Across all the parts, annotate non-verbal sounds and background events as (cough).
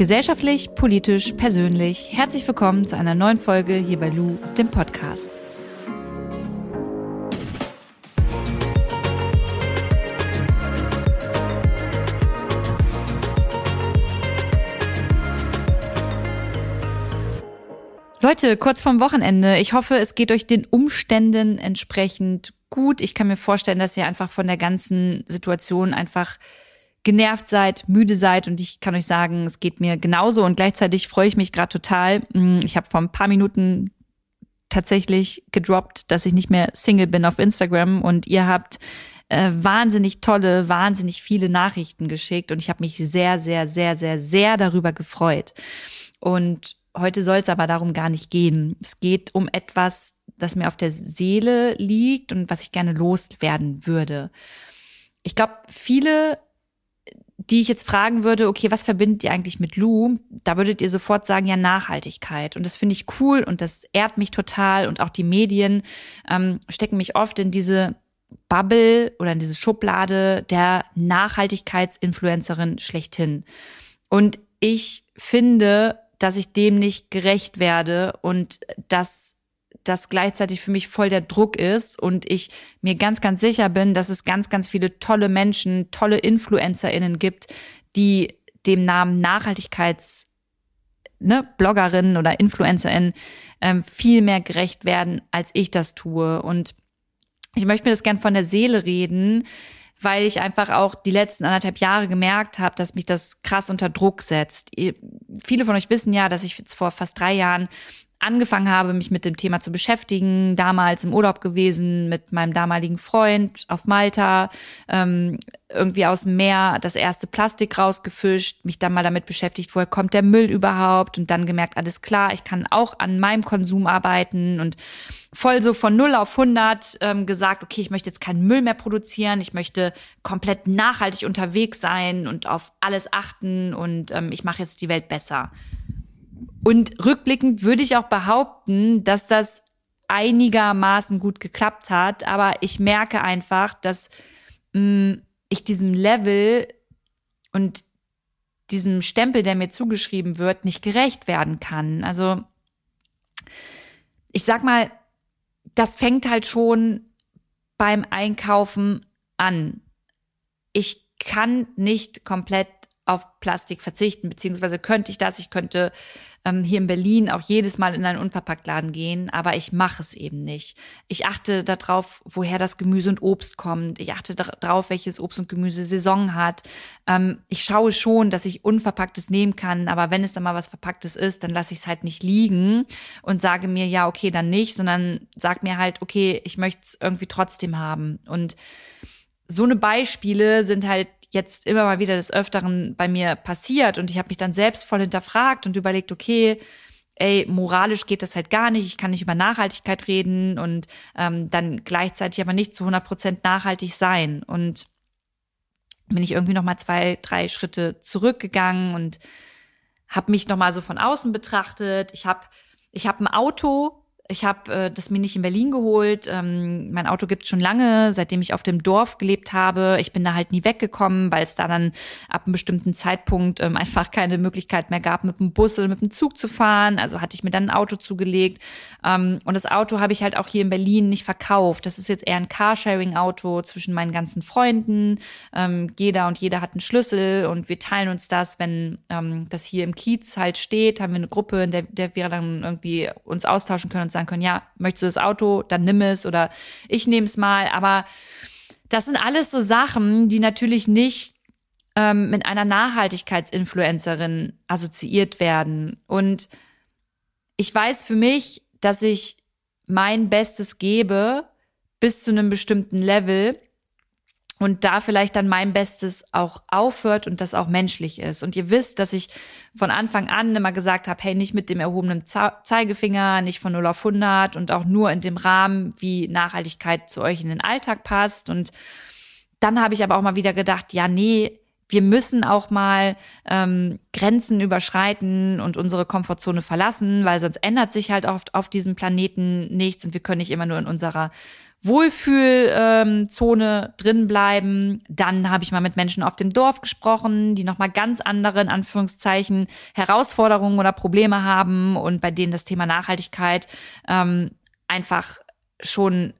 Gesellschaftlich, politisch, persönlich. Herzlich willkommen zu einer neuen Folge hier bei Lou, dem Podcast. Leute, kurz vorm Wochenende. Ich hoffe, es geht euch den Umständen entsprechend gut. Ich kann mir vorstellen, dass ihr einfach von der ganzen Situation einfach genervt seid, müde seid und ich kann euch sagen, es geht mir genauso und gleichzeitig freue ich mich gerade total. Mm, ich habe vor ein paar Minuten tatsächlich gedroppt, dass ich nicht mehr Single bin auf Instagram und ihr habt äh, wahnsinnig tolle, wahnsinnig viele Nachrichten geschickt und ich habe mich sehr, sehr, sehr, sehr, sehr darüber gefreut. Und heute soll es aber darum gar nicht gehen. Es geht um etwas, das mir auf der Seele liegt und was ich gerne loswerden würde. Ich glaube, viele die ich jetzt fragen würde, okay, was verbindet ihr eigentlich mit Lou? Da würdet ihr sofort sagen, ja, Nachhaltigkeit. Und das finde ich cool und das ehrt mich total. Und auch die Medien ähm, stecken mich oft in diese Bubble oder in diese Schublade der Nachhaltigkeitsinfluencerin schlechthin. Und ich finde, dass ich dem nicht gerecht werde und dass das gleichzeitig für mich voll der Druck ist und ich mir ganz, ganz sicher bin, dass es ganz, ganz viele tolle Menschen, tolle InfluencerInnen gibt, die dem Namen Nachhaltigkeits ne, Bloggerinnen oder InfluencerInnen ähm, viel mehr gerecht werden, als ich das tue. Und ich möchte mir das gern von der Seele reden, weil ich einfach auch die letzten anderthalb Jahre gemerkt habe, dass mich das krass unter Druck setzt. Viele von euch wissen ja, dass ich jetzt vor fast drei Jahren angefangen habe, mich mit dem Thema zu beschäftigen, damals im Urlaub gewesen mit meinem damaligen Freund auf Malta, ähm, irgendwie aus dem Meer das erste Plastik rausgefischt, mich dann mal damit beschäftigt, woher kommt der Müll überhaupt und dann gemerkt, alles klar, ich kann auch an meinem Konsum arbeiten und voll so von 0 auf 100 ähm, gesagt, okay, ich möchte jetzt keinen Müll mehr produzieren, ich möchte komplett nachhaltig unterwegs sein und auf alles achten und ähm, ich mache jetzt die Welt besser. Und rückblickend würde ich auch behaupten, dass das einigermaßen gut geklappt hat. Aber ich merke einfach, dass mh, mm, ich diesem Level und diesem Stempel, der mir zugeschrieben wird, nicht gerecht werden kann. Also ich sag mal, das fängt halt schon beim Einkaufen an. Ich kann nicht komplett auf Plastik verzichten, beziehungsweise könnte ich das, ich könnte ähm, hier in Berlin auch jedes Mal in einen Unverpacktladen gehen, aber ich mache es eben nicht. Ich achte darauf, woher das Gemüse und Obst kommt. Ich achte darauf, welches Obst und Gemüse Saison hat. Ähm, ich schaue schon, dass ich Unverpacktes nehmen kann, aber wenn es dann mal was Verpacktes ist, dann lasse ich es halt nicht liegen und sage mir, ja, okay, dann nicht, sondern sag mir halt, okay, ich möchte es irgendwie trotzdem haben. Und so eine Beispiele sind halt jetzt immer mal wieder des Öfteren bei mir passiert und ich habe mich dann selbst voll hinterfragt und überlegt, okay, ey, moralisch geht das halt gar nicht, ich kann nicht über Nachhaltigkeit reden und ähm, dann gleichzeitig aber nicht zu 100 Prozent nachhaltig sein. Und bin ich irgendwie noch mal zwei, drei Schritte zurückgegangen und habe mich noch mal so von außen betrachtet. Ich habe ich hab ein Auto, ich habe äh, das mir nicht in Berlin geholt. Ähm, mein Auto gibt schon lange, seitdem ich auf dem Dorf gelebt habe. Ich bin da halt nie weggekommen, weil es da dann ab einem bestimmten Zeitpunkt ähm, (laughs) einfach keine Möglichkeit mehr gab, mit dem Bus oder mit dem Zug zu fahren. Also hatte ich mir dann ein Auto zugelegt. Ähm, und das Auto habe ich halt auch hier in Berlin nicht verkauft. Das ist jetzt eher ein Carsharing-Auto zwischen meinen ganzen Freunden. Ähm, jeder und jeder hat einen Schlüssel und wir teilen uns das, wenn ähm, das hier im Kiez halt steht, haben wir eine Gruppe, in der, der wir dann irgendwie uns austauschen können und sagen, sagen können, ja, möchtest du das Auto, dann nimm es oder ich nehme es mal. Aber das sind alles so Sachen, die natürlich nicht ähm, mit einer Nachhaltigkeitsinfluencerin assoziiert werden. Und ich weiß für mich, dass ich mein Bestes gebe bis zu einem bestimmten Level und da vielleicht dann mein Bestes auch aufhört und das auch menschlich ist. Und ihr wisst, dass ich von Anfang an immer gesagt habe, hey, nicht mit dem erhobenen Zeigefinger, nicht von 0 auf 100 und auch nur in dem Rahmen, wie Nachhaltigkeit zu euch in den Alltag passt. Und dann habe ich aber auch mal wieder gedacht, ja, nee, wir müssen auch mal ähm, Grenzen überschreiten und unsere Komfortzone verlassen, weil sonst ändert sich halt oft auf diesem Planeten nichts und wir können nicht immer nur in unserer Wohlfühlzone ähm, drin bleiben. Dann habe ich mal mit Menschen auf dem Dorf gesprochen, die nochmal ganz andere, in Anführungszeichen, Herausforderungen oder Probleme haben und bei denen das Thema Nachhaltigkeit ähm, einfach schon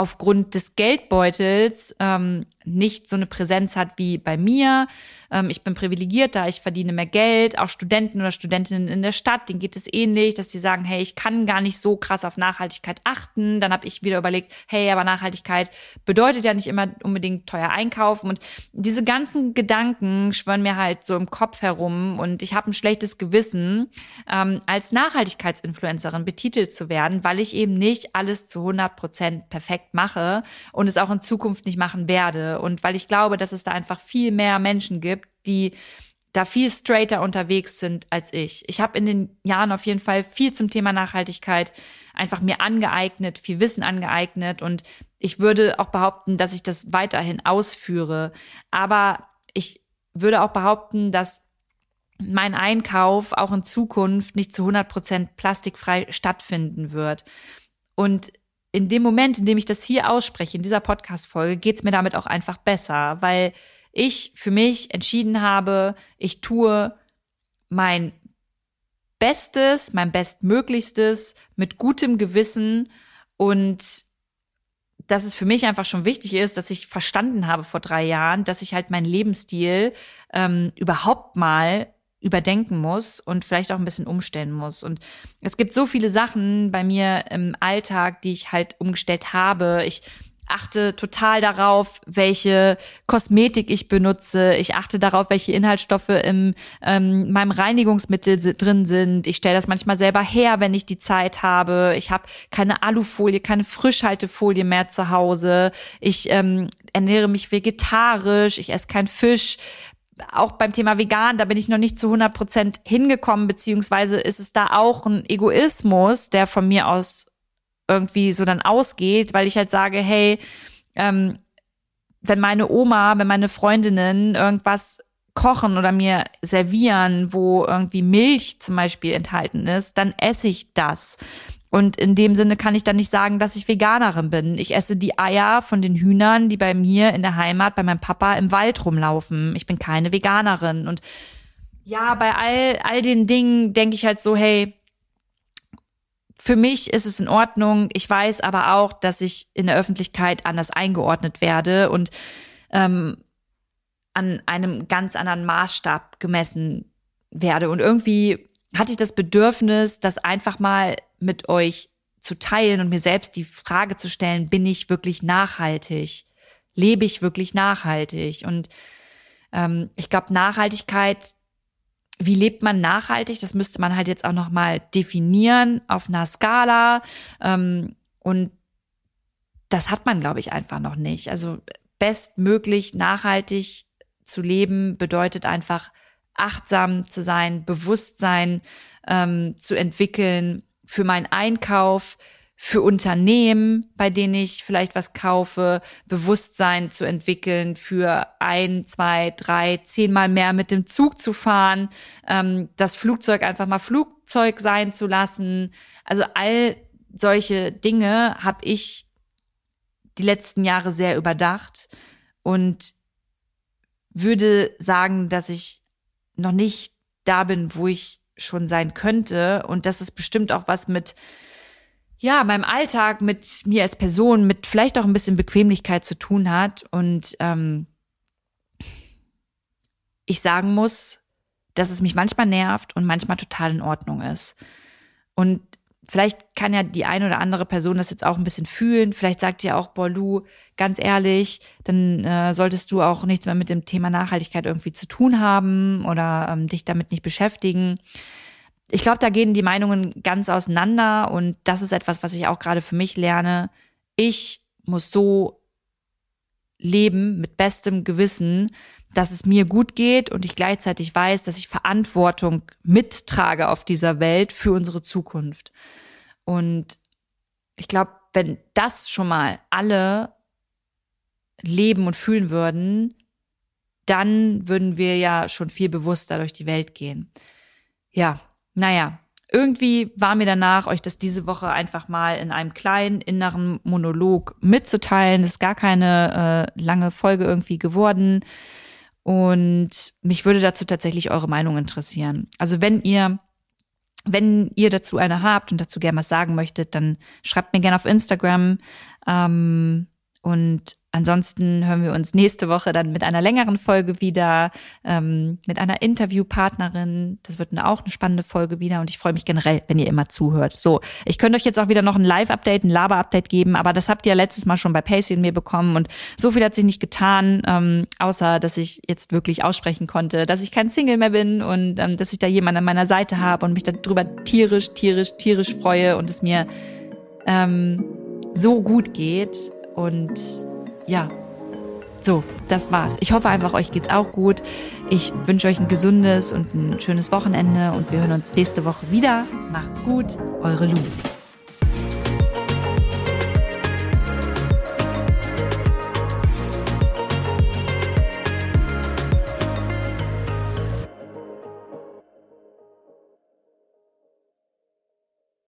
aufgrund des Geldbeutels ähm, nicht so eine Präsenz hat wie bei mir. Ähm, ich bin privilegiert, da ich verdiene mehr Geld. Auch Studenten oder Studentinnen in der Stadt, denen geht es ähnlich, dass sie sagen, hey, ich kann gar nicht so krass auf Nachhaltigkeit achten. Dann habe ich wieder überlegt, hey, aber Nachhaltigkeit bedeutet ja nicht immer unbedingt teuer einkaufen. Und diese ganzen Gedanken schwören mir halt so im Kopf herum. Und ich habe ein schlechtes Gewissen, ähm, als Nachhaltigkeitsinfluencerin betitelt zu werden, weil ich eben nicht alles zu 100 Prozent perfekt mache und es auch in Zukunft nicht machen werde. Und weil ich glaube, dass es da einfach viel mehr Menschen gibt, die da viel straighter unterwegs sind als ich. Ich habe in den Jahren auf jeden Fall viel zum Thema Nachhaltigkeit einfach mir angeeignet, viel Wissen angeeignet und ich würde auch behaupten, dass ich das weiterhin ausführe. Aber ich würde auch behaupten, dass mein Einkauf auch in Zukunft nicht zu 100 Prozent plastikfrei stattfinden wird. Und in dem Moment, in dem ich das hier ausspreche, in dieser Podcast-Folge, geht's mir damit auch einfach besser, weil ich für mich entschieden habe, ich tue mein Bestes, mein Bestmöglichstes mit gutem Gewissen und dass es für mich einfach schon wichtig ist, dass ich verstanden habe vor drei Jahren, dass ich halt meinen Lebensstil ähm, überhaupt mal überdenken muss und vielleicht auch ein bisschen umstellen muss. Und es gibt so viele Sachen bei mir im Alltag, die ich halt umgestellt habe. Ich achte total darauf, welche Kosmetik ich benutze. Ich achte darauf, welche Inhaltsstoffe in ähm, meinem Reinigungsmittel drin sind. Ich stelle das manchmal selber her, wenn ich die Zeit habe. Ich habe keine Alufolie, keine Frischhaltefolie mehr zu Hause. Ich ähm, ernähre mich vegetarisch. Ich esse kein Fisch auch beim Thema vegan, da bin ich noch nicht zu 100 Prozent hingekommen, beziehungsweise ist es da auch ein Egoismus, der von mir aus irgendwie so dann ausgeht, weil ich halt sage, hey, ähm, wenn meine Oma, wenn meine Freundinnen irgendwas kochen oder mir servieren, wo irgendwie Milch zum Beispiel enthalten ist, dann esse ich das. Und in dem Sinne kann ich dann nicht sagen, dass ich Veganerin bin. Ich esse die Eier von den Hühnern, die bei mir in der Heimat, bei meinem Papa im Wald rumlaufen. Ich bin keine Veganerin. Und ja, bei all, all den Dingen denke ich halt so, hey, für mich ist es in Ordnung. Ich weiß aber auch, dass ich in der Öffentlichkeit anders eingeordnet werde und ähm, an einem ganz anderen Maßstab gemessen werde. Und irgendwie hatte ich das Bedürfnis, das einfach mal mit euch zu teilen und mir selbst die Frage zu stellen, bin ich wirklich nachhaltig? Lebe ich wirklich nachhaltig? Und ähm, ich glaube, Nachhaltigkeit wie lebt man nachhaltig? Das müsste man halt jetzt auch noch mal definieren auf einer Skala. Ähm, und das hat man, glaube ich, einfach noch nicht. Also bestmöglich nachhaltig zu leben bedeutet einfach achtsam zu sein, Bewusstsein ähm, zu entwickeln für meinen Einkauf, für Unternehmen, bei denen ich vielleicht was kaufe, Bewusstsein zu entwickeln, für ein, zwei, drei, zehnmal mehr mit dem Zug zu fahren, ähm, das Flugzeug einfach mal Flugzeug sein zu lassen. Also all solche Dinge habe ich die letzten Jahre sehr überdacht und würde sagen, dass ich noch nicht da bin, wo ich schon sein könnte. Und das ist bestimmt auch was mit ja, meinem Alltag mit mir als Person, mit vielleicht auch ein bisschen Bequemlichkeit zu tun hat. Und ähm, ich sagen muss, dass es mich manchmal nervt und manchmal total in Ordnung ist. Und vielleicht kann ja die eine oder andere Person das jetzt auch ein bisschen fühlen. Vielleicht sagt ihr auch, boah, Lu, ganz ehrlich, dann äh, solltest du auch nichts mehr mit dem Thema Nachhaltigkeit irgendwie zu tun haben oder ähm, dich damit nicht beschäftigen ich glaube, da gehen die Meinungen ganz auseinander und das ist etwas, was ich auch gerade für mich lerne. Ich muss so leben mit bestem Gewissen, dass es mir gut geht und ich gleichzeitig weiß, dass ich Verantwortung mittrage auf dieser Welt für unsere Zukunft. Und ich glaube, wenn das schon mal alle leben und fühlen würden, dann würden wir ja schon viel bewusster durch die Welt gehen. Ja, naja, irgendwie war mir danach, euch das diese Woche einfach mal in einem kleinen inneren Monolog mitzuteilen. Das ist gar keine äh, lange Folge irgendwie geworden. Und mich würde dazu tatsächlich eure Meinung interessieren. Also wenn ihr wenn ihr dazu eine habt und dazu gerne was sagen möchtet, dann schreibt mir gerne auf Instagram. Ähm, und ansonsten hören wir uns nächste Woche dann mit einer längeren Folge wieder, ähm, mit einer Interviewpartnerin. Das wird eine, auch eine spannende Folge wieder und ich freue mich generell, wenn ihr immer zuhört. So, ich könnte euch jetzt auch wieder noch ein Live-Update, ein Laber-Update geben, aber das habt ihr ja letztes Mal schon bei Pacey und mir bekommen und so viel hat sich nicht getan, ähm, außer dass ich jetzt wirklich aussprechen konnte, dass ich kein Single mehr bin und ähm, dass ich da jemanden an meiner Seite habe und mich darüber tierisch, tierisch, tierisch freue und es mir ähm, so gut geht und ja, so, das war's. Ich hoffe einfach, euch geht's auch gut. Ich wünsche euch ein gesundes und ein schönes Wochenende und wir hören uns nächste Woche wieder. Macht's gut, eure Lu.